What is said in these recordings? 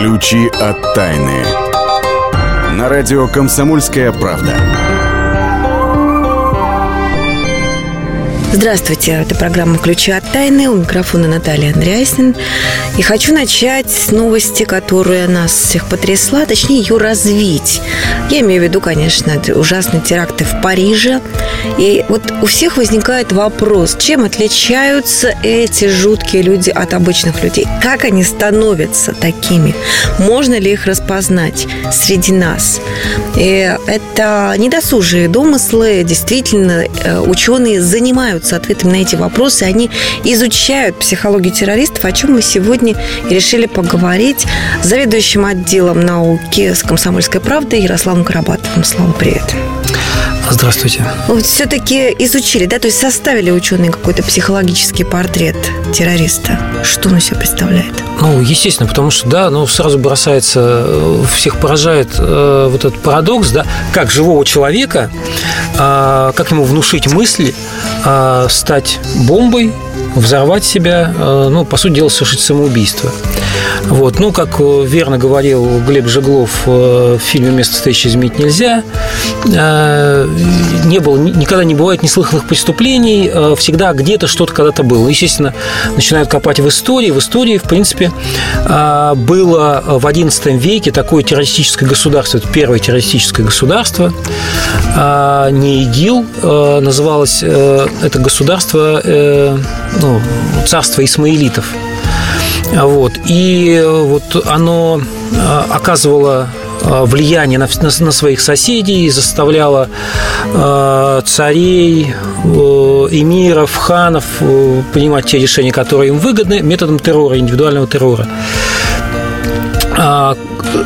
Ключи от тайны. На радио «Комсомольская правда». Здравствуйте, это программа «Ключи от тайны». У микрофона Наталья Андреасин. И хочу начать с новости, которая нас всех потрясла, точнее ее развить. Я имею в виду, конечно, ужасные теракты в Париже. И вот у всех возникает вопрос, чем отличаются эти жуткие люди от обычных людей? Как они становятся такими? Можно ли их распознать среди нас? И это недосужие домыслы. Действительно, э, ученые занимаются занимаются ответами на эти вопросы. Они изучают психологию террористов, о чем мы сегодня решили поговорить с заведующим отделом науки с «Комсомольской правды» Ярославом Карабатовым. Слава, привет. Здравствуйте. Вот все-таки изучили, да, то есть составили ученые какой-то психологический портрет террориста. Что он из себя представляет? Ну, естественно, потому что, да, ну, сразу бросается, э, всех поражает э, вот этот парадокс, да, как живого человека, э, как ему внушить мысли, э, стать бомбой, взорвать себя, э, ну, по сути дела, совершить самоубийство. Вот. Ну, как э, верно говорил Глеб Жеглов э, в фильме «Место встречи изменить нельзя», не было, никогда не бывает неслыханных преступлений, всегда где-то что-то когда-то было. Естественно, начинают копать в истории. В истории, в принципе, было в XI веке такое террористическое государство, это первое террористическое государство, не ИГИЛ, называлось это государство ну, царство исмаилитов. Вот. И вот оно а, оказывало а, влияние на, на, на своих соседей, заставляло э, царей, э, эмиров, ханов э, принимать те решения, которые им выгодны, методом террора, индивидуального террора. А,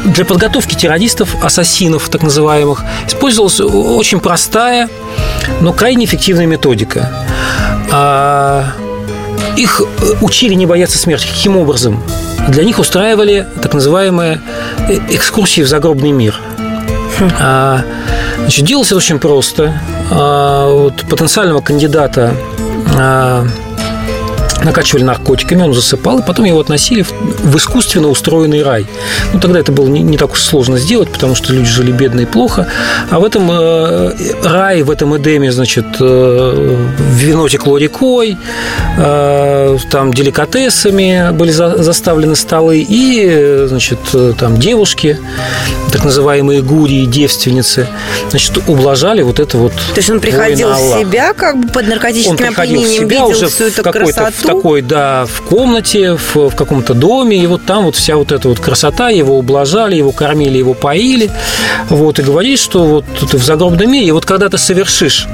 для подготовки террористов, ассасинов так называемых, использовалась очень простая, но крайне эффективная методика. Их э, учили не бояться смерти. Каким образом? Для них устраивали так называемые э, экскурсии в загробный мир. Хм. А, значит, делалось это очень просто. А, вот потенциального кандидата а, накачивали наркотиками, он засыпал, и потом его относили в, в искусственно устроенный рай. Ну, тогда это было не, не так уж сложно сделать, потому что люди жили бедно и плохо. А в этом э, рае, в этом Эдеме, значит, э, вино текло рекой, э, там деликатесами были за, заставлены столы, и, значит, там девушки, так называемые гури, девственницы, значит, ублажали вот это вот То есть он приходил в себя как бы под наркотическим опьянением, видел уже всю эту красоту? Такой, да, в комнате, в, в каком-то доме, и вот там вот вся вот эта вот красота, его ублажали, его кормили, его поили, вот, и говорит, что вот ты в загробном мире, и вот когда ты совершишь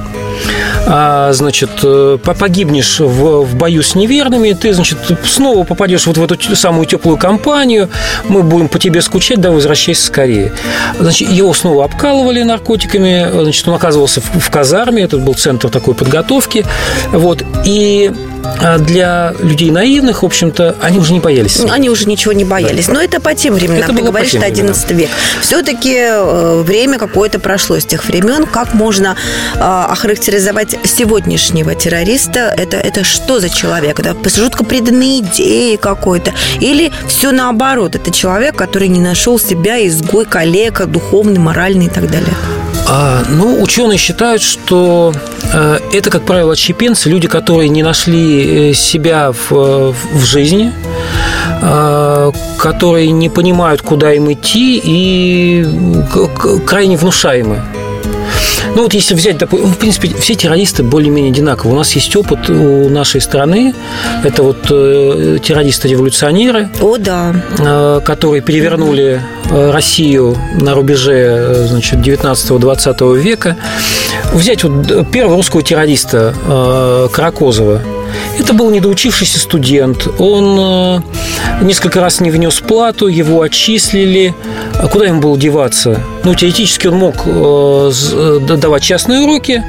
а, значит, э, погибнешь в, в бою с неверными, ты, значит, снова попадешь вот в эту самую теплую компанию, мы будем по тебе скучать, да, возвращайся скорее. Значит, его снова обкалывали наркотиками, значит, он оказывался в, в казарме, это был центр такой подготовки, вот, и а для людей наивных, в общем-то, они уже не боялись. Они уже ничего не боялись. Да. Но это по тем временам. Это Ты говоришь, что 11 век. Все-таки э, время какое-то прошло с тех времен. Как можно э, охарактеризовать сегодняшнего террориста? Это, это что за человек? Это жутко преданный идеи какой-то? Или все наоборот? Это человек, который не нашел себя, изгой, коллега, духовный, моральный и так далее? А, ну, ученые считают, что э, это, как правило, отщепенцы, люди, которые не нашли э, себя в, в жизни, э, которые не понимают, куда им идти и крайне внушаемы. Ну вот если взять, в принципе, все террористы более-менее одинаковы. У нас есть опыт у нашей страны. Это вот э, террористы-революционеры. О, да. Э, которые перевернули э, Россию на рубеже значит, 19-20 века. Взять вот первого русского террориста Каракозова – это был недоучившийся студент. Он несколько раз не внес плату, его отчислили. А куда ему было деваться? Ну, теоретически он мог э, э, давать частные уроки.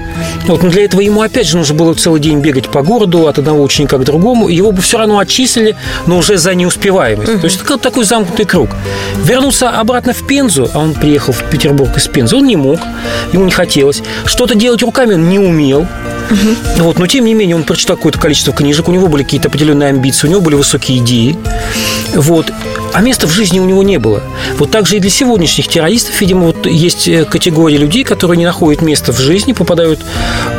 Вот, но для этого ему, опять же, нужно было целый день бегать по городу от одного ученика к другому. Его бы все равно отчислили, но уже за неуспеваемость. Угу. То есть это такой замкнутый круг. Вернулся обратно в Пензу, а он приехал в Петербург из Пензы, он не мог, ему не хотелось. Что-то делать руками он не умел. Угу. Вот, но тем не менее он прочитал какое-то количество книжек, у него были какие-то определенные амбиции, у него были высокие идеи. Вот. А места в жизни у него не было. Вот так же и для сегодняшних террористов, видимо, вот есть э, категория людей, которые не находят места в жизни, попадают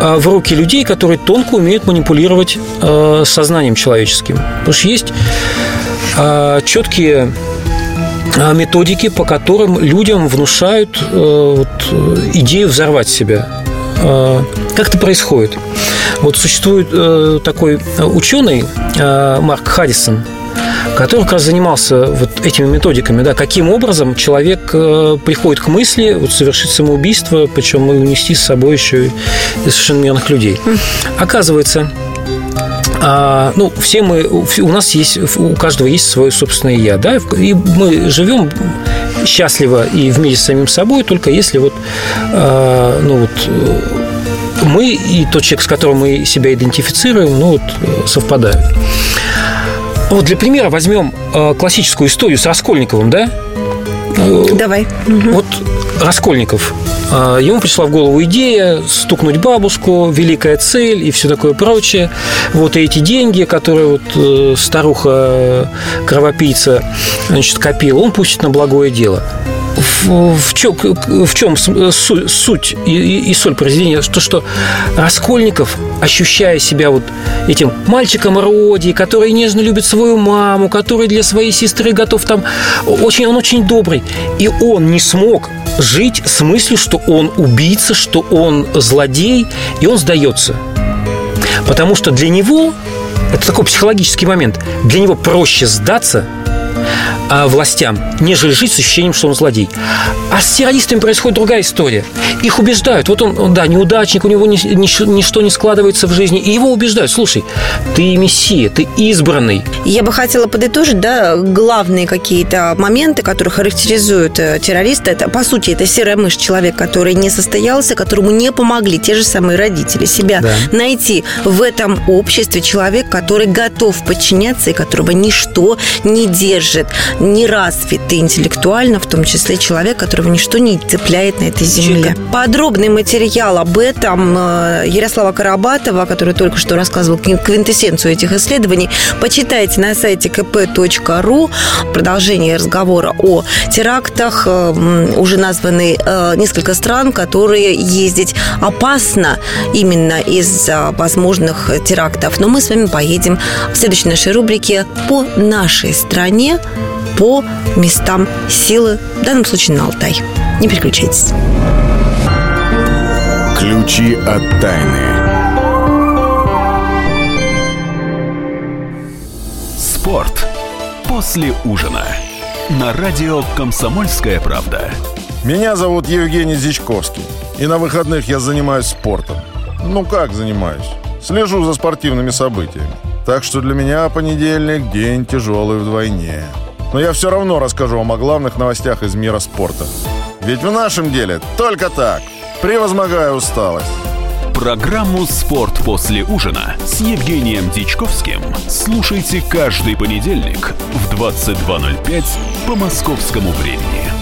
э, в руки людей, которые тонко умеют манипулировать э, сознанием человеческим. Потому что есть четкие методики, по которым людям внушают идею взорвать себя. Как это происходит? Вот существует такой ученый Марк Харрисон, который как раз занимался вот этими методиками, да, каким образом человек э, приходит к мысли вот, совершить самоубийство, причем и унести с собой еще и совершенно мирных людей. Оказывается, а, ну, все мы, у нас есть, у каждого есть свое собственное я, да, и мы живем счастливо и в мире с самим собой, только если вот, а, ну вот, мы и тот человек, с которым мы себя идентифицируем, ну вот, совпадают. Вот для примера возьмем э, классическую историю с Раскольниковым, да? Э, Давай. Вот Раскольников. Э, ему пришла в голову идея стукнуть бабушку, великая цель и все такое прочее. Вот эти деньги, которые вот старуха кровопийца значит, копила, он пустит на благое дело в, в, чем, в чем суть и, и, и соль произведения? То, что Раскольников, ощущая себя вот этим мальчиком роди, который нежно любит свою маму, который для своей сестры готов там... Очень, он очень добрый. И он не смог жить с мыслью, что он убийца, что он злодей, и он сдается. Потому что для него, это такой психологический момент, для него проще сдаться – а, властям, нежели жить с ощущением, что он злодей. А с террористами происходит другая история. Их убеждают. Вот он, он да, неудачник, у него ни, ни, ничто не складывается в жизни. И его убеждают. Слушай, ты мессия, ты избранный. Я бы хотела подытожить, да, главные какие-то моменты, которые характеризуют э, террориста. Это, по сути, это серая мышь, человек, который не состоялся, которому не помогли те же самые родители себя да. найти в этом обществе человек, который готов подчиняться и которого ничто не держит неразвитый интеллектуально, в том числе человек, которого ничто не цепляет на этой земле. Подробный материал об этом э, Ярослава Карабатова, который только что рассказывал квинтэссенцию этих исследований, почитайте на сайте kp.ru. Продолжение разговора о терактах. Э, уже названы э, несколько стран, которые ездить опасно именно из-за возможных терактов. Но мы с вами поедем в следующей нашей рубрике по нашей стране по местам силы, в данном случае на Алтай. Не переключайтесь. Ключи от тайны. Спорт после ужина. На радио «Комсомольская правда». Меня зовут Евгений Зичковский. И на выходных я занимаюсь спортом. Ну как занимаюсь? Слежу за спортивными событиями. Так что для меня понедельник – день тяжелый вдвойне. Но я все равно расскажу вам о главных новостях из мира спорта. Ведь в нашем деле только так, превозмогая усталость. Программу «Спорт после ужина» с Евгением Дичковским слушайте каждый понедельник в 22.05 по московскому времени.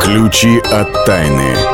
Ключи от тайны.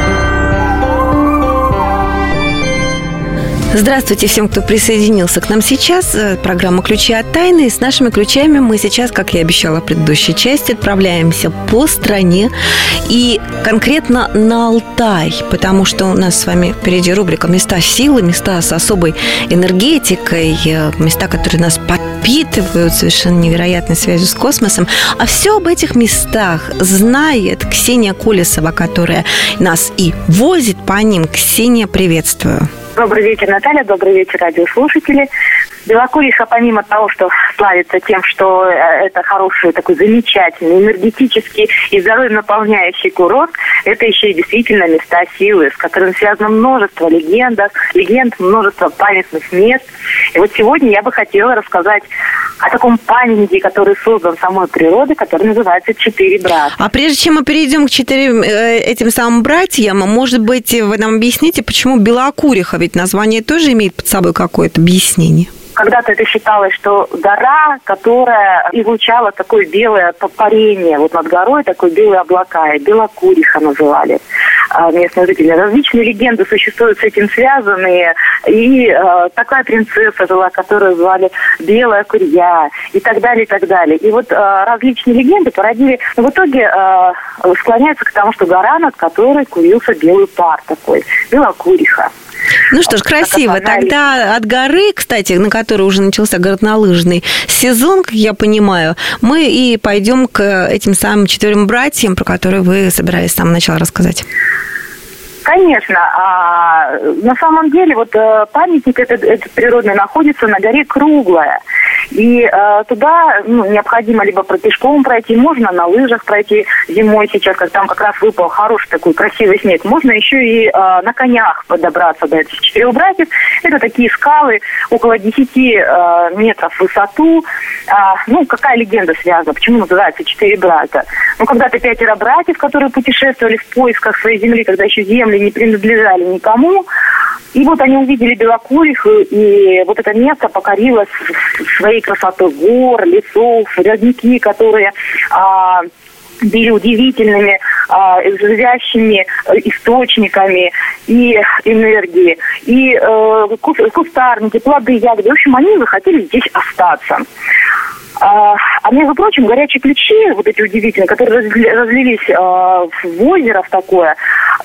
Здравствуйте всем, кто присоединился к нам сейчас. Э, программа «Ключи от тайны». И с нашими ключами мы сейчас, как я обещала в предыдущей части, отправляемся по стране и конкретно на Алтай, потому что у нас с вами впереди рубрика «Места силы», места с особой энергетикой, э, места, которые нас подпитывают совершенно невероятной связью с космосом. А все об этих местах знает Ксения Колесова, которая нас и возит по ним. Ксения, приветствую. Добрый вечер, Наталья. Добрый вечер, радиослушатели. Белокуриха, помимо того, что славится тем, что э, это хороший, такой замечательный, энергетический и здоровье наполняющий курорт, это еще и действительно места силы, с которыми связано множество легенд, легенд, множество памятных мест. И вот сегодня я бы хотела рассказать о таком памятнике, который создан самой природой, который называется «Четыре брата». А прежде чем мы перейдем к четырем э, этим самым братьям, может быть, вы нам объясните, почему Белокуриха? Ведь название тоже имеет под собой какое-то объяснение. Когда-то это считалось, что гора, которая излучала такое белое парение, вот над горой такое белые облака, и Белокуриха называли а, местные жители. Различные легенды существуют с этим связанные, и э, такая принцесса жила, которую звали Белая Курья, и так далее, и так далее. И вот э, различные легенды породили, в итоге э, склоняются к тому, что гора, над которой курился белый пар такой, Белокуриха. Ну что ж, красиво. Тогда от горы, кстати, на которой уже начался горнолыжный сезон, как я понимаю, мы и пойдем к этим самым четверым братьям, про которые вы собирались с самого начала рассказать. Конечно. А, на самом деле вот э, памятник этот, этот природный находится на горе Круглая. И э, туда ну, необходимо либо про пешком пройти, можно на лыжах пройти зимой сейчас, как там как раз выпал хороший такой красивый снег. Можно еще и э, на конях подобраться до этих четырех братьев. Это такие скалы около 10 э, метров в высоту. Э, ну, какая легенда связана? Почему называется четыре брата? Ну, когда-то пятеро братьев, которые путешествовали в поисках своей земли, когда еще земли не принадлежали никому, и вот они увидели Белокуриху, и вот это место покорилось своей красотой гор, лесов, родники, которые а, были удивительными, а, живящими источниками и энергии, и э, кустарники, плоды, ягоды. В общем, они захотели здесь остаться. А, а между прочим, горячие ключи, вот эти удивительные, которые разлились а, в озеро в такое,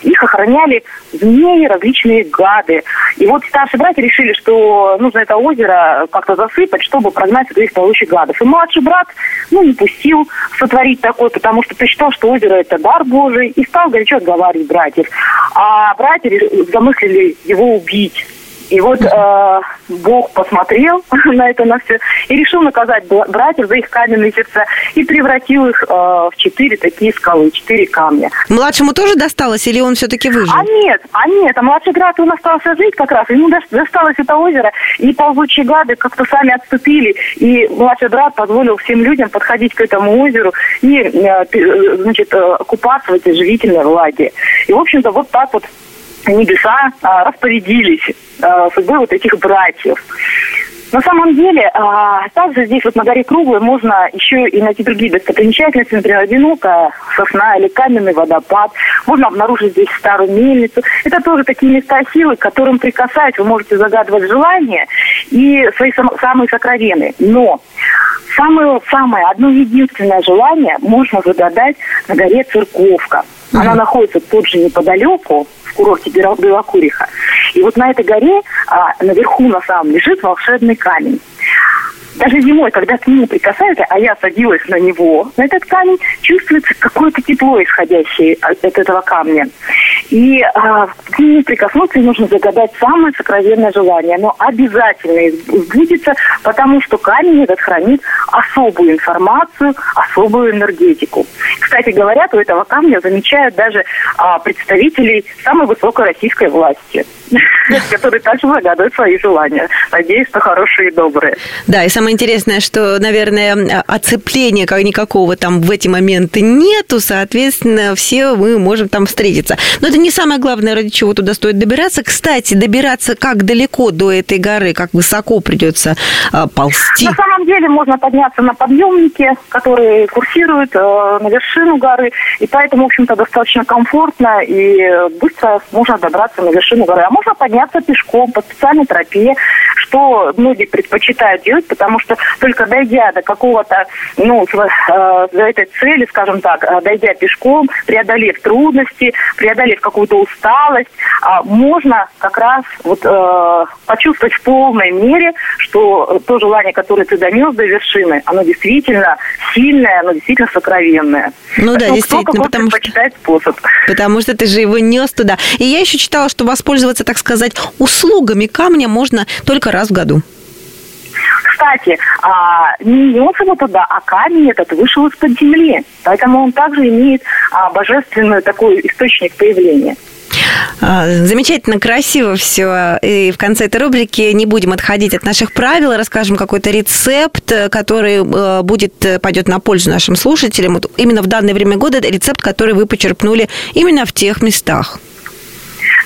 их охраняли змеи, различные гады. И вот старшие братья решили, что нужно это озеро как-то засыпать, чтобы прогнать этих полущих гадов. И младший брат, ну, не пустил сотворить такое, потому что посчитал, что озеро это дар Божий, и стал горячо отговаривать братьев. А братья замыслили его убить. И вот э, Бог посмотрел на это на все и решил наказать братьев за их каменные сердца и превратил их э, в четыре такие скалы, четыре камня. Младшему тоже досталось или он все-таки выжил? А нет, а нет, а младший брат он остался жить как раз, ему досталось это озеро, и ползучие гады как-то сами отступили, и младший брат позволил всем людям подходить к этому озеру и, э, э значит, э, купаться в этой живительной влаге. И, в общем-то, вот так вот небеса а, распорядились а, судьбой вот этих братьев. На самом деле, а, также здесь вот на горе Круглой можно еще и найти другие достопримечательности, например, одинокая сосна или каменный водопад. Можно обнаружить здесь старую мельницу. Это тоже такие места силы, к которым прикасаясь, вы можете загадывать желания и свои сам, самые сокровенные. Но самое, самое, одно единственное желание можно загадать на горе Церковка. Она находится тут же неподалеку, курорте Белокуриха. И вот на этой горе, а, наверху на самом лежит волшебный камень. Даже зимой, когда к нему прикасаются, а я садилась на него, на этот камень, чувствуется какое-то тепло, исходящее от, этого камня. И а, к нему прикоснуться нужно загадать самое сокровенное желание. но обязательно сбудется, потому что камень этот хранит особую информацию, особую энергетику. Кстати говоря, у этого камня замечают даже а, представителей самой высокой российской власти. которые также загадывают свои желания. Надеюсь, что хорошие и добрые. Да, и самое интересное, что, наверное, оцепления как никакого там в эти моменты нету, соответственно, все мы можем там встретиться. Но это не самое главное, ради чего туда стоит добираться. Кстати, добираться как далеко до этой горы, как высоко придется а, ползти? На самом деле можно подняться на подъемнике, которые курсируют э, на вершину горы, и поэтому, в общем-то, достаточно комфортно и быстро можно добраться на вершину горы. А можно подняться пешком по специальной тропе, что многие предпочитают делать, потому что только дойдя до какого-то, ну, э, до этой цели, скажем так, э, дойдя пешком, преодолев трудности, преодолев какую-то усталость, э, можно как раз вот э, почувствовать в полной мере, что то желание, которое ты донес до вершины, оно действительно сильное, оно действительно сокровенное. Ну да, действительно, потому что, способ. потому что ты же его нес туда. И я еще читала, что воспользоваться, так сказать, услугами камня можно только раз в году. Кстати, а, не его туда, а камень этот вышел из-под земли. Поэтому он также имеет а, божественный такой источник появления. А, замечательно, красиво все. И в конце этой рубрики не будем отходить от наших правил, расскажем какой-то рецепт, который э, будет, э, пойдет на пользу нашим слушателям. Вот именно в данное время года рецепт, который вы почерпнули именно в тех местах.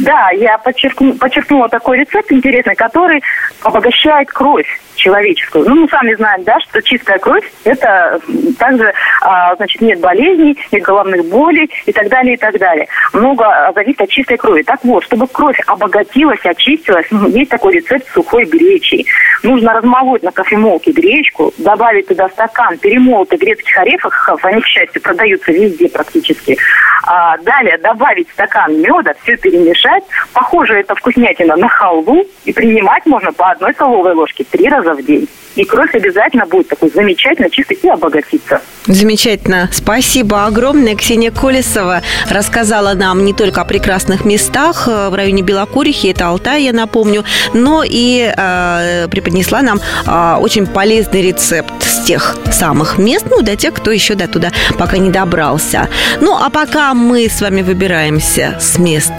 Да, я подчеркну, подчеркнула такой рецепт интересный, который обогащает кровь человеческую. Ну, мы сами знаем, да, что чистая кровь – это также, а, значит, нет болезней, нет головных болей и так далее, и так далее. Много зависит от чистой крови. Так вот, чтобы кровь обогатилась, очистилась, ну, есть такой рецепт сухой гречи. Нужно размолоть на кофемолке гречку, добавить туда стакан перемолотых грецких орехов, они, к счастью, продаются везде практически. А, далее добавить стакан меда, все перемешать. Похоже, это вкуснятина на халву, и принимать можно по одной столовой ложке три раза в день. И кровь обязательно будет такой замечательно чистой и обогатиться. Замечательно. Спасибо огромное. Ксения Колесова рассказала нам не только о прекрасных местах э, в районе Белокурихи, это Алтай, я напомню, но и э, преподнесла нам э, очень полезный рецепт с тех самых мест, ну, для тех, кто еще до туда пока не добрался. Ну, а пока мы с вами выбираемся с мест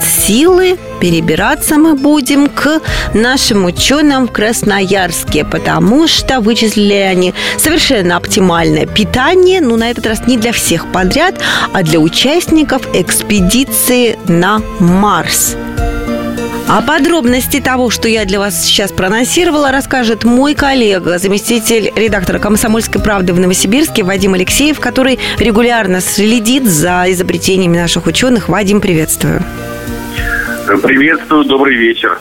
силы, перебираться мы будем к нашим ученым в Красноярске, потому что вычислили они совершенно оптимальное питание, но на этот раз не для всех подряд, а для участников экспедиции на Марс. А подробности того, что я для вас сейчас проанонсировала, расскажет мой коллега, заместитель редактора «Комсомольской правды» в Новосибирске Вадим Алексеев, который регулярно следит за изобретениями наших ученых. Вадим, приветствую. Приветствую, добрый вечер.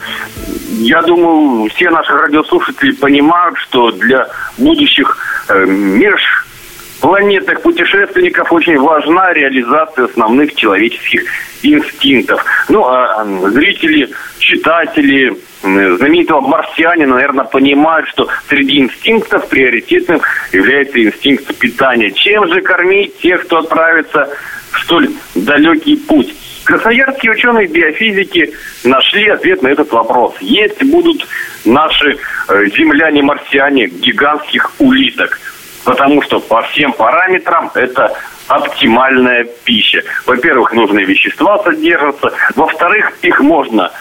Я думаю, все наши радиослушатели понимают, что для будущих э, межпланетных путешественников очень важна реализация основных человеческих инстинктов. Ну, а зрители, читатели, знаменитого марсианина, наверное, понимают, что среди инстинктов приоритетным является инстинкт питания. Чем же кормить тех, кто отправится в столь далекий путь? Красноярские ученые биофизики нашли ответ на этот вопрос. Есть будут наши э, земляне-марсиане гигантских улиток. Потому что по всем параметрам это оптимальная пища. Во-первых, нужные вещества содержатся. Во-вторых, их можно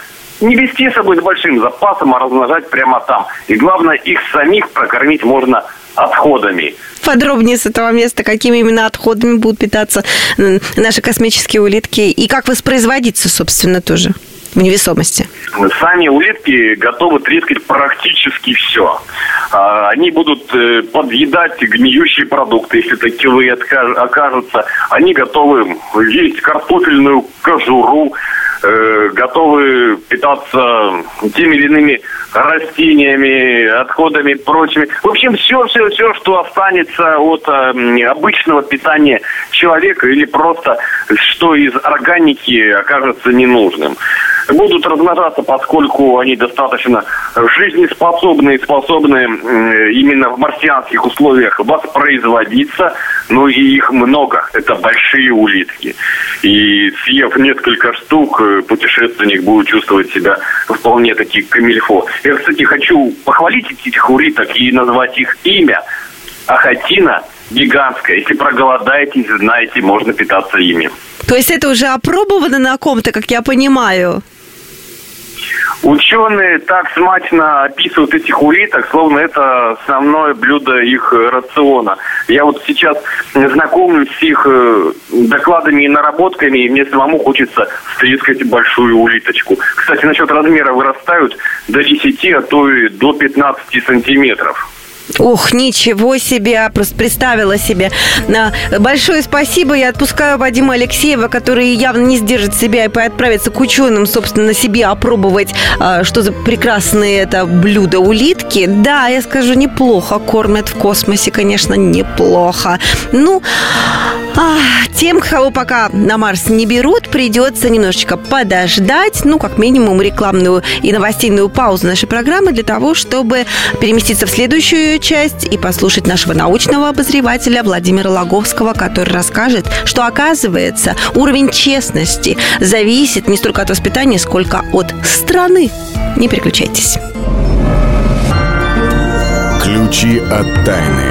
не вести с собой с большим запасом, а размножать прямо там. И главное, их самих прокормить можно отходами. Подробнее с этого места, какими именно отходами будут питаться наши космические улитки и как воспроизводиться, собственно, тоже в невесомости? Сами улитки готовы трескать практически все. А, они будут э, подъедать гниющие продукты, если таковые окажутся. Они готовы есть картофельную кожуру, э, готовы питаться теми или иными растениями, отходами, прочими. В общем, все, все, все, что останется от э, обычного питания человека или просто что из органики окажется ненужным будут размножаться, поскольку они достаточно жизнеспособны и способны именно в марсианских условиях воспроизводиться, но и их много. Это большие улитки. И съев несколько штук, э, путешественник будет чувствовать себя вполне таки камильфо. Я, кстати, хочу похвалить этих улиток и назвать их имя. Ахатина гигантская. Если проголодаетесь, знаете, можно питаться ими. То есть это уже опробовано на ком-то, как я понимаю? Ученые так смачно описывают этих улиток, словно это основное блюдо их рациона. Я вот сейчас знакомлюсь с их э, докладами и наработками, и мне самому хочется стрескать большую улиточку. Кстати, насчет размера вырастают до 10, а то и до 15 сантиметров. Ух, ничего себе, просто представила себе. Большое спасибо. Я отпускаю Вадима Алексеева, который явно не сдержит себя и отправится к ученым, собственно, себе опробовать, а, что за прекрасные это блюдо улитки. Да, я скажу, неплохо кормят в космосе, конечно, неплохо. Ну, а, тем, кого пока на Марс не берут, придется немножечко подождать, ну, как минимум, рекламную и новостейную паузу нашей программы для того, чтобы переместиться в следующую часть и послушать нашего научного обозревателя Владимира Логовского, который расскажет, что, оказывается, уровень честности зависит не столько от воспитания, сколько от страны. Не переключайтесь. Ключи от тайны.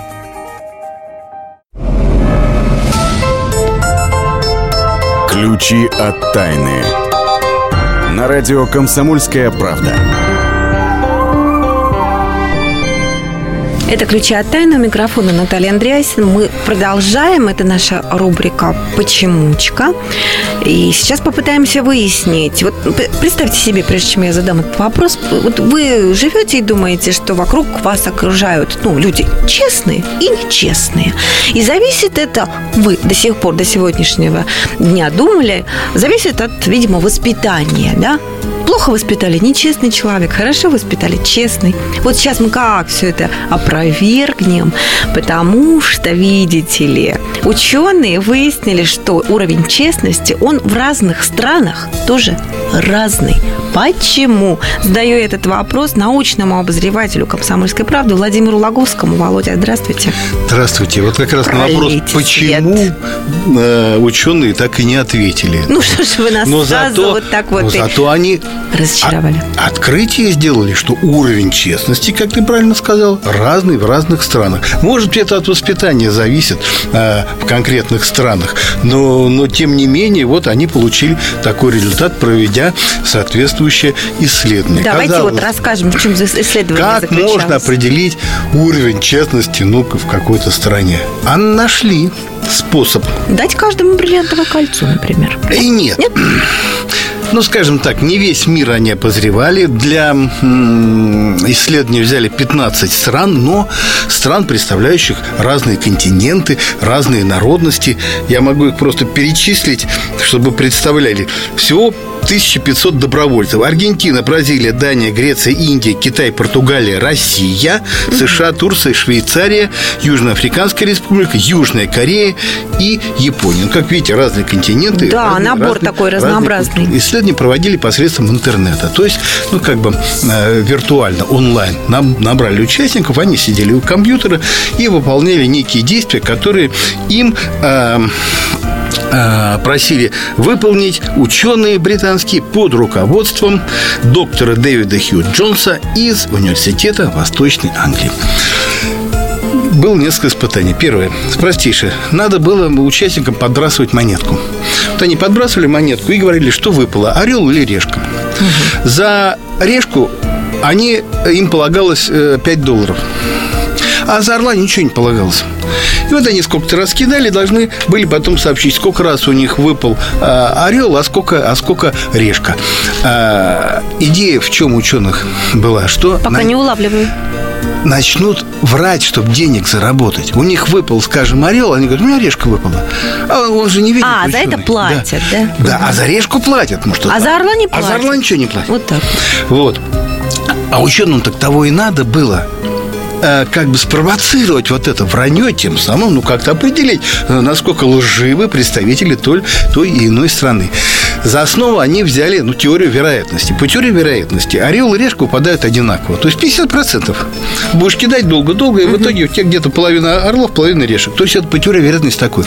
Ключи от тайны. На радио «Комсомольская правда». Это «Ключи от тайны». У микрофона Наталья Андреасин. Мы продолжаем. Это наша рубрика «Почемучка». И сейчас попытаемся выяснить. Вот представьте себе, прежде чем я задам этот вопрос, вот вы живете и думаете, что вокруг вас окружают ну, люди честные и нечестные. И зависит это, вы до сих пор, до сегодняшнего дня думали, зависит от, видимо, воспитания, да? Плохо воспитали нечестный человек, хорошо воспитали честный. Вот сейчас мы как все это опровергнем, потому что, видите ли, ученые выяснили, что уровень честности, он в разных странах тоже разный. Почему? Задаю этот вопрос научному обозревателю «Комсомольской правды» Владимиру Логовскому. Володя, здравствуйте. Здравствуйте. Вот как раз Пролейте на вопрос, почему свет. Э, ученые так и не ответили. Ну что ж вы нас но сразу зато, вот так вот но зато они разочаровали. От, открытие сделали, что уровень честности, как ты правильно сказал, разный в разных странах. Может быть, это от воспитания зависит э, в конкретных странах, но, но тем не менее, вот они получили такой результат, проведя соответствующее исследование. Давайте Казалось, вот расскажем, в чем исследование Как можно определить уровень честности ну в какой-то стране? А нашли способ. Дать каждому бриллиантовое кольцо, например. И нет. Нет? Ну, скажем так, не весь мир они обозревали. Для исследования взяли 15 стран, но стран, представляющих разные континенты, разные народности. Я могу их просто перечислить, чтобы представляли. Всего 1500 добровольцев. Аргентина, Бразилия, Дания, Греция, Индия, Китай, Португалия, Россия, США, Турция, Швейцария, Южноафриканская республика, Южная Корея и Япония. Ну, как видите, разные континенты. Да, разные, набор разные, такой разнообразный. Разные исследования проводили посредством интернета. То есть, ну, как бы э, виртуально, онлайн. Нам набрали участников, они сидели у компьютера и выполняли некие действия, которые им э, э, просили выполнить ученые британские под руководством доктора Дэвида Хью Джонса из Университета Восточной Англии было несколько испытаний. Первое, простейшее. Надо было участникам подбрасывать монетку. Вот они подбрасывали монетку и говорили, что выпало, орел или решка. Угу. За решку они, им полагалось 5 э, долларов. А за орла ничего не полагалось. И вот они сколько-то раскидали, должны были потом сообщить, сколько раз у них выпал э, орел, а сколько, а сколько решка. Э, идея в чем ученых была, что... Пока на... не улавливаю начнут врать, чтобы денег заработать. У них выпал, скажем, орел, они говорят, у меня решка выпала. А он же не видит. А, ученый. за это платят, да? Да, да а за решку платят. Может, а за орла не платят. А за орла ничего не платят. Вот так. Вот. А ученым так того и надо было Э, как бы спровоцировать вот это вранье, тем самым, ну, как-то определить, э, насколько лживы представители той, той и иной страны. За основу они взяли, ну, теорию вероятности. По теории вероятности орел и решка упадают одинаково. То есть 50%. Будешь кидать долго-долго, и в итоге у тебя где-то половина орлов, половина решек. То есть это по теории вероятности такой.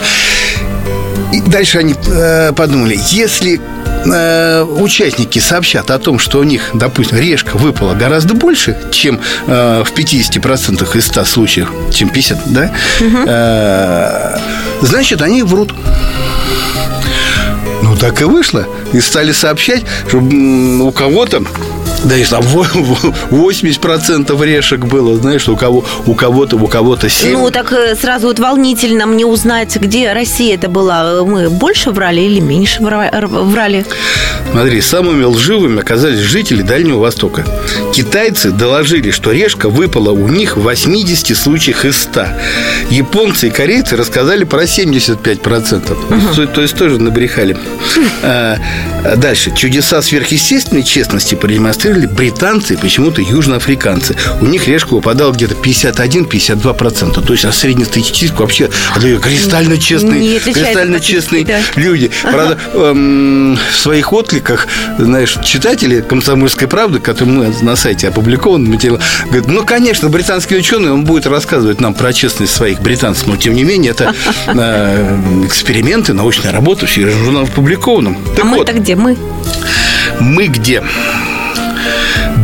И дальше они э, подумали, если э, участники сообщат о том, что у них, допустим, решка выпала гораздо больше, чем э, в 50% из 100 случаев, чем 50, да, угу. э, значит, они врут. Ну, так и вышло. И стали сообщать, что у кого-то да, и там 80% решек было, знаешь, у кого у кого-то, у кого-то 7. Ну, так э, сразу вот волнительно мне узнать, где Россия это была. Мы больше врали или меньше врали? Смотри, самыми лживыми оказались жители Дальнего Востока. Китайцы доложили, что решка выпала у них в 80 случаях из 100. Японцы и корейцы рассказали про 75%. Угу. То, то есть тоже набрехали. А, дальше. Чудеса сверхъестественной честности продемонстрировали делали британцы и почему-то южноафриканцы. У них решка выпадала где-то 51-52%. То есть, а среднестатистически вообще кристально честные, кристально честные да. люди. Правда, эм, в своих откликах, знаешь, читатели «Комсомольской правды», которые мы на сайте опубликованы, материал, говорят, ну, конечно, британский ученый, он будет рассказывать нам про честность своих британцев, но, тем не менее, это э, эксперименты, научная работа, все журнал опубликован. а мы-то где? Мы? мы где?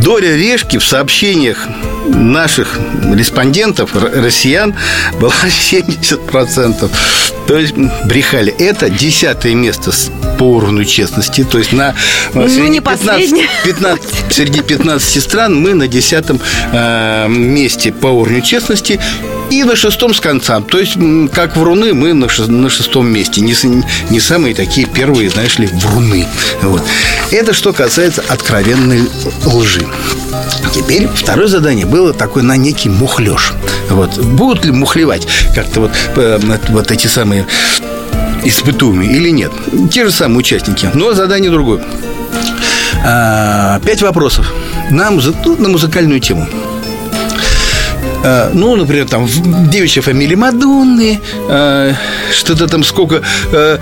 Доля решки в сообщениях наших респондентов, россиян, была 70%. То есть брехали. Это десятое место по уровню честности. То есть на ну, среди, не 15, 15, среди 15 стран мы на десятом э, месте по уровню честности и на шестом с конца. То есть, как вруны, мы на, на шестом месте. Не, не самые такие первые, знаешь ли, вруны. Вот. Это что касается откровенной лжи. Теперь второе задание было такое на некий мухлеж. Вот. Будут ли мухлевать как-то вот, э, вот эти самые испытуемые или нет? Те же самые участники, но задание другое. А, пять вопросов. Нам ну, на музыкальную тему. А, ну, например, там девичья фамилия Мадонны, а, что-то там сколько а,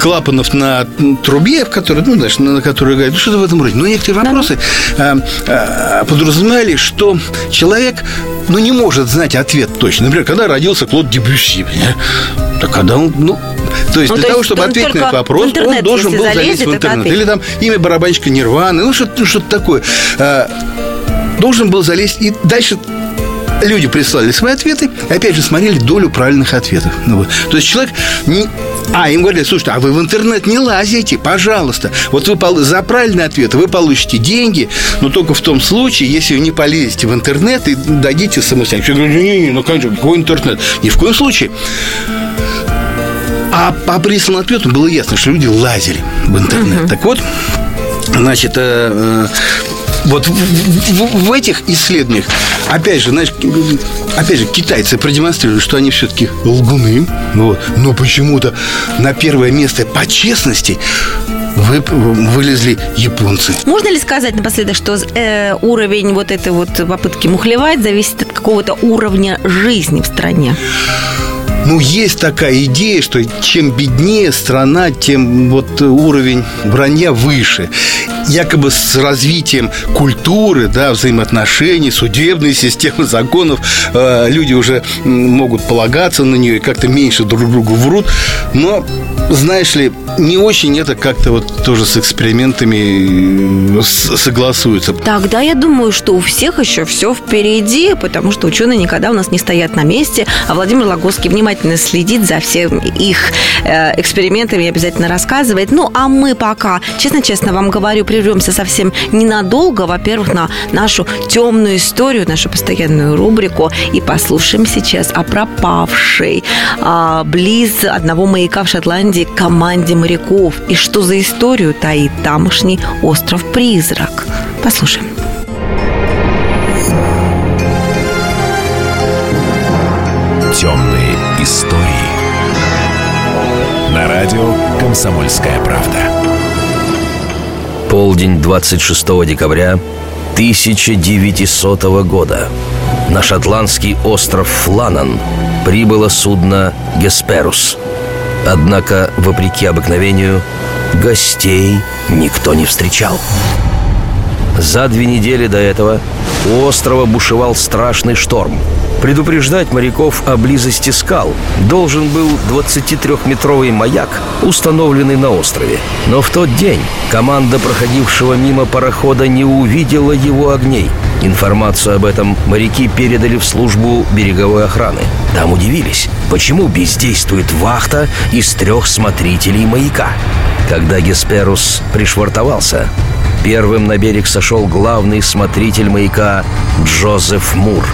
клапанов на трубе, в которой, ну, знаешь, на которой играют, ну, что-то в этом роде. Но некоторые вопросы да. подразумевали, что человек ну, не может знать ответ точно. Например, когда родился Клод Дебюсси, так когда он, ну, то есть ну, для то того, есть чтобы ответить на этот вопрос, он должен был залезть в интернет. Или там имя барабанщика Нирваны, ну, что-то, ну, что-то такое должен был залезть и дальше люди прислали свои ответы, и опять же смотрели долю правильных ответов. Ну, вот. То есть человек не, а, им говорят, слушайте, а вы в интернет не лазите, пожалуйста. Вот вы за правильный ответ вы получите деньги, но только в том случае, если вы не полезете в интернет и дадите самостоятельно. Человек говорит, не, не, ну конечно, какой интернет? Ни в коем случае. А по присланным ответам было ясно, что люди лазили в интернет. Угу. Так вот, значит, э, э, вот в, в, в этих исследованиях, опять же, знаешь, опять же, китайцы продемонстрировали, что они все-таки лгуны, вот, но почему-то на первое место по честности вы, вылезли японцы. Можно ли сказать напоследок, что э, уровень вот этой вот попытки мухлевать зависит от какого-то уровня жизни в стране? Ну, есть такая идея, что чем беднее страна, тем вот уровень вранья выше. Якобы с развитием культуры, да, взаимоотношений, судебной системы, законов, э, люди уже могут полагаться на нее и как-то меньше друг другу врут. Но знаешь ли, не очень это как-то вот тоже с экспериментами э, согласуется. Тогда я думаю, что у всех еще все впереди, потому что ученые никогда у нас не стоят на месте, а Владимир Логовский внимательно следит за всем их э, экспериментами и обязательно рассказывает. Ну, а мы пока, честно-честно вам говорю, прервемся совсем ненадолго. Во-первых, на нашу темную историю, нашу постоянную рубрику и послушаем сейчас о пропавшей а, близ одного маяка в Шотландии команде команде моряков и что за историю таит тамошний остров-призрак. Послушаем. Темные истории. На радио «Комсомольская правда». Полдень 26 декабря 1900 года. На шотландский остров Фланан прибыло судно «Гесперус», Однако, вопреки обыкновению, гостей никто не встречал. За две недели до этого у острова бушевал страшный шторм. Предупреждать моряков о близости скал должен был 23-метровый маяк, установленный на острове. Но в тот день команда проходившего мимо парохода не увидела его огней. Информацию об этом моряки передали в службу береговой охраны. Там удивились, почему бездействует вахта из трех смотрителей маяка. Когда Гесперус пришвартовался, первым на берег сошел главный смотритель маяка Джозеф Мур.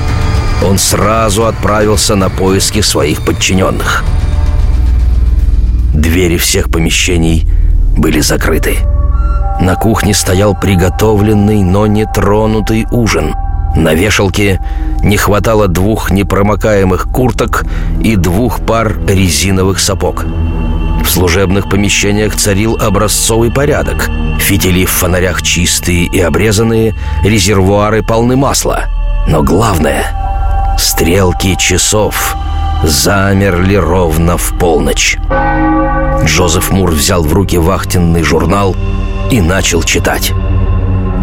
Он сразу отправился на поиски своих подчиненных. Двери всех помещений были закрыты. На кухне стоял приготовленный, но не тронутый ужин – на вешалке не хватало двух непромокаемых курток и двух пар резиновых сапог. В служебных помещениях царил образцовый порядок. Фитили в фонарях чистые и обрезанные, резервуары полны масла. Но главное, стрелки часов замерли ровно в полночь. Джозеф Мур взял в руки вахтенный журнал и начал читать.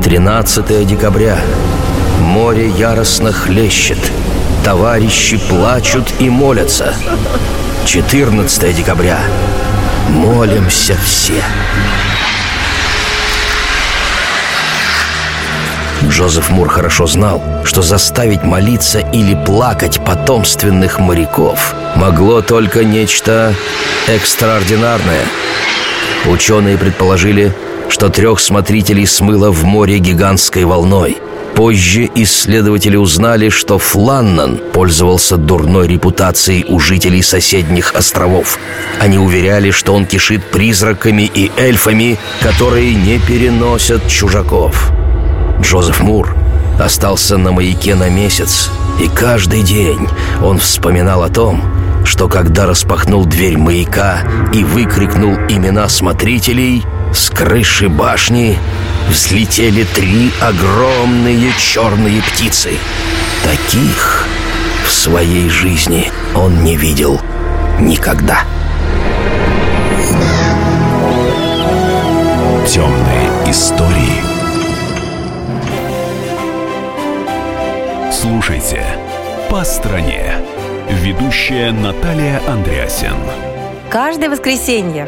13 декабря. Море яростно хлещет. Товарищи плачут и молятся. 14 декабря. Молимся все. Джозеф Мур хорошо знал, что заставить молиться или плакать потомственных моряков могло только нечто экстраординарное. Ученые предположили, что трех смотрителей смыло в море гигантской волной – Позже исследователи узнали, что Фланнан пользовался дурной репутацией у жителей соседних островов. Они уверяли, что он кишит призраками и эльфами, которые не переносят чужаков. Джозеф Мур остался на маяке на месяц, и каждый день он вспоминал о том, что когда распахнул дверь маяка и выкрикнул имена смотрителей, с крыши башни взлетели три огромные черные птицы. Таких в своей жизни он не видел никогда. Темные истории. Слушайте «По стране». Ведущая Наталья Андреасен. Каждое воскресенье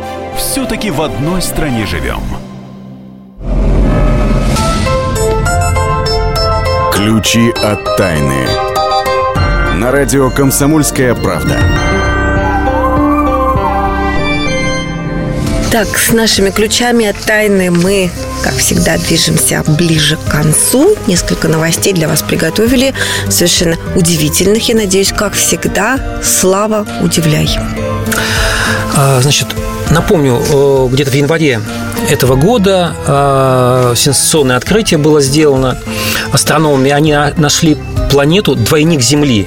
все-таки в одной стране живем. Ключи от тайны. На радио «Комсомольская правда». Так, с нашими ключами от тайны мы, как всегда, движемся ближе к концу. Несколько новостей для вас приготовили, совершенно удивительных. Я надеюсь, как всегда, Слава, удивляй. А, значит, Напомню, э, где-то в январе этого года э, сенсационное открытие было сделано астрономами. Они нашли планету двойник Земли.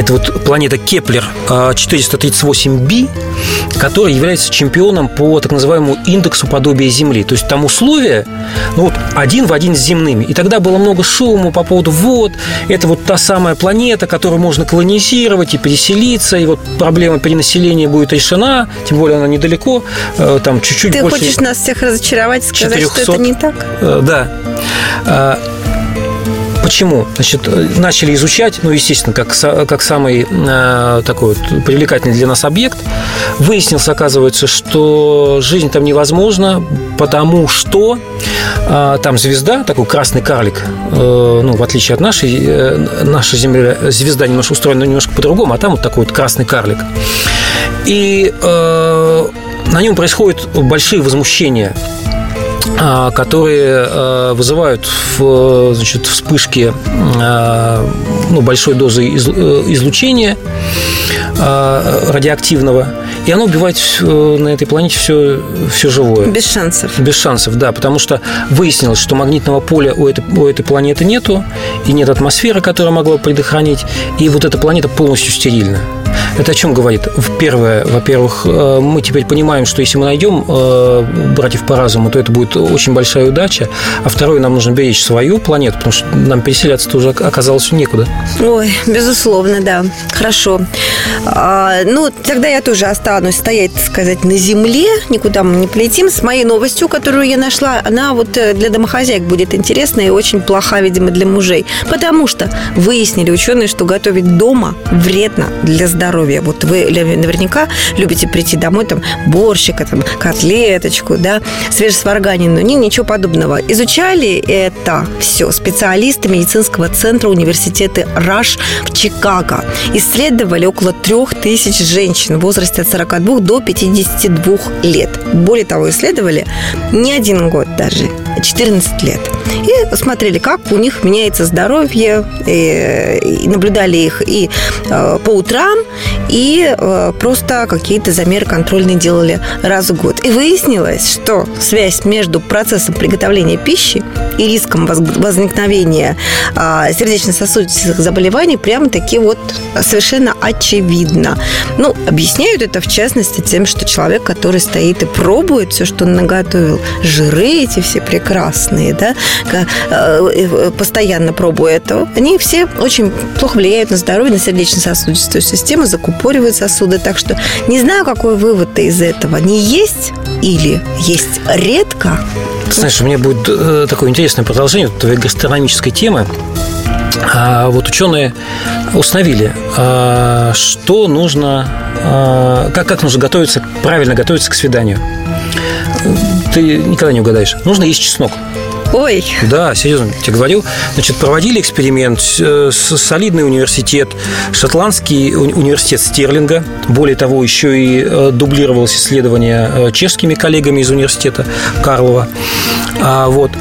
Это вот планета Кеплер 438b, э, которая является чемпионом по так называемому индексу подобия Земли. То есть там условия ну, вот, один в один с земными. И тогда было много шума по поводу вот, это вот та самая планета, которую можно колонизировать и переселиться, и вот проблема перенаселения будет решена, тем более она недалеко, э, там чуть-чуть Ты больше... хочешь нас всех разочаровать, сказать, 400... что это не так? Э, да. Почему? Значит, начали изучать, ну, естественно, как, как самый э, такой вот привлекательный для нас объект. Выяснилось, оказывается, что жизнь там невозможна, потому что э, там звезда, такой красный карлик, э, ну, в отличие от нашей, э, наша Земля, звезда немножко устроена немножко по-другому, а там вот такой вот красный карлик. И э, на нем происходят большие возмущения которые а, вызывают значит, вспышки а, ну, большой дозы э, излучения радиоактивного, и оно убивает на этой планете все, все живое. Без шансов. Без шансов, да, потому что выяснилось, что магнитного поля у этой, у этой планеты нету, и нет атмосферы, которая могла бы предохранить, и вот эта планета полностью стерильна. Это о чем говорит? Первое, во-первых, э, мы теперь понимаем, что если мы найдем э, братьев по разуму, то это будет очень большая удача. А второе, нам нужно беречь свою планету, потому что нам переселяться уже оказалось некуда. Ой, безусловно, да. Хорошо. А, ну, тогда я тоже останусь стоять, так сказать, на земле, никуда мы не полетим. С моей новостью, которую я нашла, она вот э, для домохозяек будет интересна и очень плоха, видимо, для мужей. Потому что выяснили ученые, что готовить дома вредно для здоровья. Вот вы наверняка любите прийти домой, там, борщика, там, котлеточку, да, свежесварганину. Не, ничего подобного. Изучали это все специалисты медицинского центра университета РАШ в Чикаго. Исследовали около трех тысяч женщин в возрасте от 42 до 52 лет. Более того, исследовали не один год даже, 14 лет. И смотрели, как у них меняется здоровье, и наблюдали их и э, по утрам, и э, просто какие-то замеры контрольные делали раз в год. И выяснилось, что связь между процессом приготовления пищи и риском возникновения а, сердечно-сосудистых заболеваний прямо-таки вот совершенно очевидно. Ну, объясняют это в частности тем, что человек, который стоит и пробует все, что он наготовил, жиры эти все прекрасные, да, э, э, постоянно пробуя это, они все очень плохо влияют на здоровье, на сердечно-сосудистую систему, закупоривают сосуды. Так что не знаю, какой вывод из этого. Не есть или есть редко. Знаешь, у меня будет э, такое интересное продолжение твоей гастрономической темы. А вот ученые установили, а, что нужно, а, как, как нужно готовиться, правильно готовиться к свиданию. Ты никогда не угадаешь. Нужно есть чеснок. Ой. Да, серьезно, тебе говорю. Значит, проводили эксперимент, э, солидный университет, шотландский университет Стерлинга. Более того, еще и э, дублировалось исследование э, чешскими коллегами из университета Карлова. А, вот.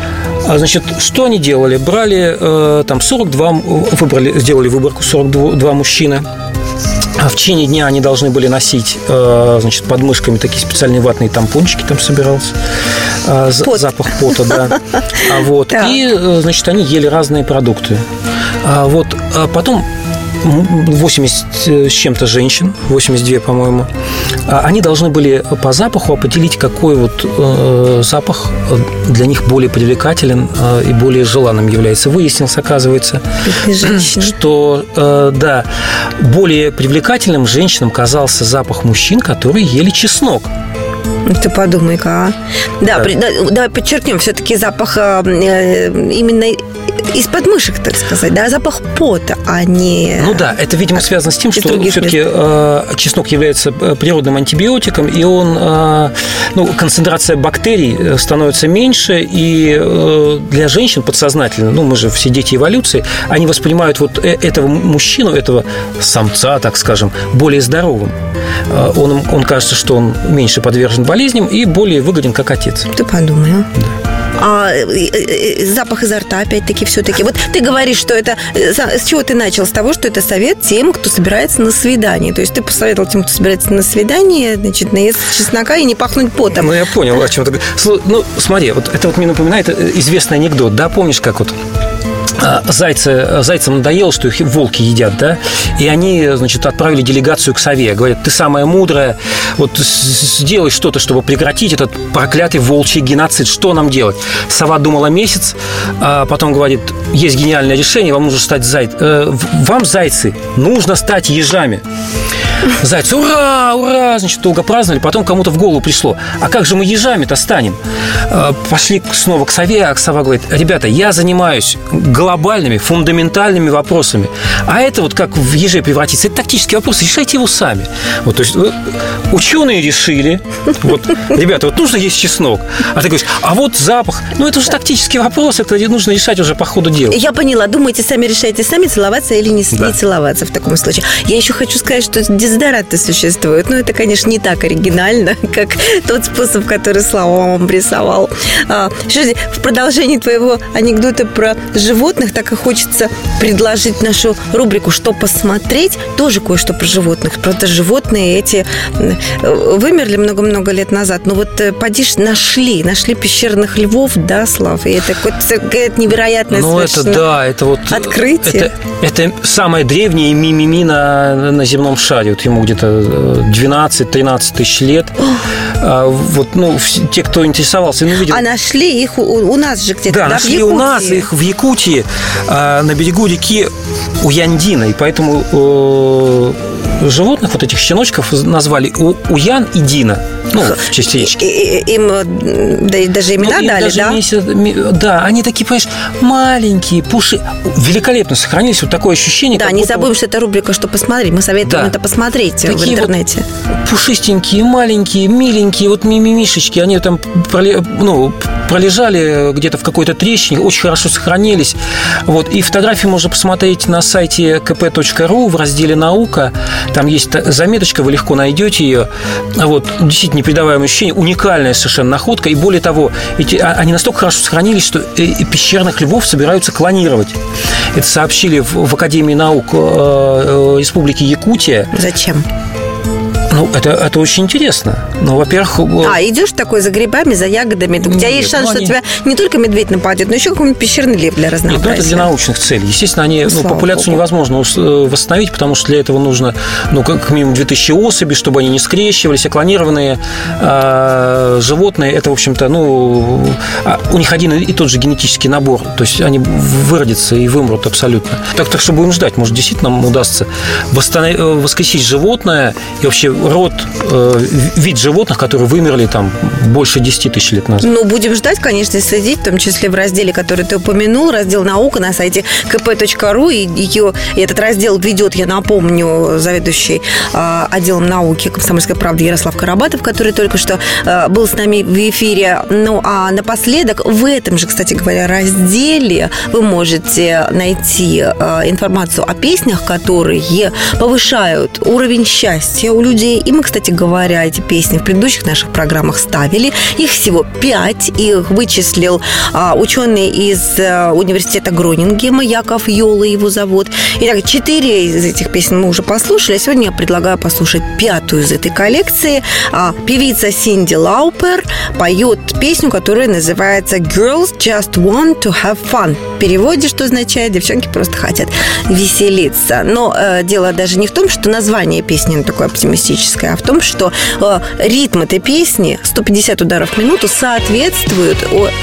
А, значит, что они делали? Брали там 42, выбрали, сделали выборку 42 мужчины а в течение дня они должны были носить, э, значит, под мышками такие специальные ватные тампончики там собирался. Э, Пот. Запах пота, да. А вот. И, э, значит, они ели разные продукты. А вот. А потом 80 с чем-то женщин, 82, по-моему, а они должны были по запаху определить, какой вот э, запах для них более привлекателен э, и более желанным является. Выяснилось, оказывается, что э, да, более привлекательным женщинам казался запах мужчин, которые ели чеснок. Ты подумай-ка, а. Да, да. При, да, давай подчеркнем, все-таки запах э, именно из подмышек, так сказать, да, запах пота, а не... Ну да, это, видимо, связано с тем, что все-таки э, чеснок является э, природным антибиотиком, и он, э, ну, концентрация бактерий э, становится меньше, и э, для женщин подсознательно, ну, мы же все дети эволюции, они воспринимают вот э, этого мужчину, этого самца, так скажем, более здоровым. Он, он кажется, что он меньше подвержен болезням и более выгоден как отец. Ты подумай, а? Да а, запах изо рта, опять-таки, все-таки. Вот ты говоришь, что это... С чего ты начал? С того, что это совет тем, кто собирается на свидание. То есть ты посоветовал тем, кто собирается на свидание, значит, наесться чеснока и не пахнуть потом. Ну, я понял, о чем ты говоришь. Ну, смотри, вот это вот мне напоминает э, известный анекдот, да? Помнишь, как вот зайцы, зайцам надоело, что их волки едят, да, и они, значит, отправили делегацию к сове. Говорят, ты самая мудрая, вот сделай что-то, чтобы прекратить этот проклятый волчий геноцид. Что нам делать? Сова думала месяц, а потом говорит, есть гениальное решение, вам нужно стать зай... Э, вам, зайцы, нужно стать ежами. Зайцы, ура, ура, значит, долго праздновали, потом кому-то в голову пришло, а как же мы ежами-то станем? Э, пошли снова к сове, а сова говорит, ребята, я занимаюсь глобальными, фундаментальными вопросами, а это вот как в еже превратиться, это тактический вопрос, решайте его сами. Вот, то есть э, ученые решили, вот, ребята, вот нужно есть чеснок, а ты говоришь, а вот запах, ну это уже тактический вопрос, это нужно решать уже по ходу дела. Я поняла, думаете, сами решайте, сами целоваться или не, да. не целоваться в таком случае. Я еще хочу сказать, что дезодоранты существуют. Но это, конечно, не так оригинально, как тот способ, который Слава вам рисовал. А, в продолжении твоего анекдота про животных так и хочется предложить нашу рубрику «Что посмотреть?» Тоже кое-что про животных. Правда, животные эти вымерли много-много лет назад. Но вот э, поди нашли, нашли пещерных львов, да, Слав? И это какое-то невероятное Ну, это да, это вот... Открытие. Это, это самое древнее мимими на, на земном шаре вот ему где-то 12-13 э, тысяч лет. А, вот, ну, те, кто интересовался, ну, видел... А нашли их у, у нас же где-то, да? Да, нашли у нас их в Якутии, а, на берегу реки Уяндина, и поэтому э, животных, вот этих щеночков, назвали у, Уян и Дина. Ну, в честь речки. Им даже имена ну, им дали, даже да? Месяц, да, они такие, понимаешь, маленькие, пуши. Великолепно сохранились. Вот такое ощущение. Да, не забудем, что это рубрика «Что посмотреть». Мы советуем да. это посмотреть такие в интернете. Вот пушистенькие, маленькие, миленькие, вот мимимишечки. Они там ну, пролежали где-то в какой-то трещине, очень хорошо сохранились. Вот. И фотографии можно посмотреть на сайте kp.ru в разделе «Наука». Там есть заметочка, вы легко найдете ее. Вот, действительно непередаваемое ощущение, уникальная совершенно находка. И более того, эти, а, они настолько хорошо сохранились, что пещерных львов собираются клонировать. Это сообщили в, Академии наук э, э, Республики Якутия. Зачем? Ну, это, это очень интересно. Ну, во-первых... А, идешь такой за грибами, за ягодами, у тебя есть шанс, ну, что они... тебя не только медведь нападет, но еще какой-нибудь пещерный лев для разнообразия. Нет, ну, это для научных целей. Естественно, они, ну, популяцию Богу. невозможно э, восстановить, потому что для этого нужно, ну, как минимум 2000 особей, чтобы они не скрещивались, а клонированные э, животные, это, в общем-то, ну, а у них один и тот же генетический набор, то есть они выродятся и вымрут абсолютно. Так, так что будем ждать, может, действительно нам удастся э, воскресить животное и вообще род, э, вид животных, которые вымерли там больше 10 тысяч лет назад. Ну, будем ждать, конечно, следить, в том числе в разделе, который ты упомянул, раздел «Наука» на сайте kp.ru, и ее, и этот раздел ведет, я напомню, заведующий э, отделом науки комсомольской правды Ярослав Карабатов, который только что э, был с нами в эфире. Ну, а напоследок, в этом же, кстати говоря, разделе вы можете найти э, информацию о песнях, которые повышают уровень счастья у людей. И мы, кстати говоря, эти песни в предыдущих наших программах ставили. Их всего пять. Их вычислил а, ученый из а, университета Гронингема, Яков Йола его зовут. Итак, четыре из этих песен мы уже послушали. А сегодня я предлагаю послушать пятую из этой коллекции. А, певица Синди Лаупер поет песню, которая называется «Girls Just Want to Have Fun». В переводе, что означает «девчонки просто хотят веселиться». Но э, дело даже не в том, что название песни такое оптимистическое, а в том, что э, ритм этой песни 150 ударов в минуту соответствует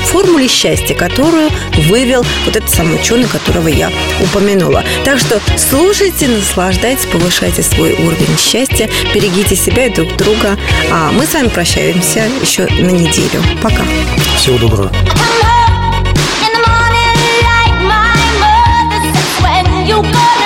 формуле счастья, которую вывел вот этот самый ученый, которого я упомянула. Так что слушайте, наслаждайтесь, повышайте свой уровень счастья, берегите себя и друг друга. А мы с вами прощаемся еще на неделю. Пока. Всего доброго. you go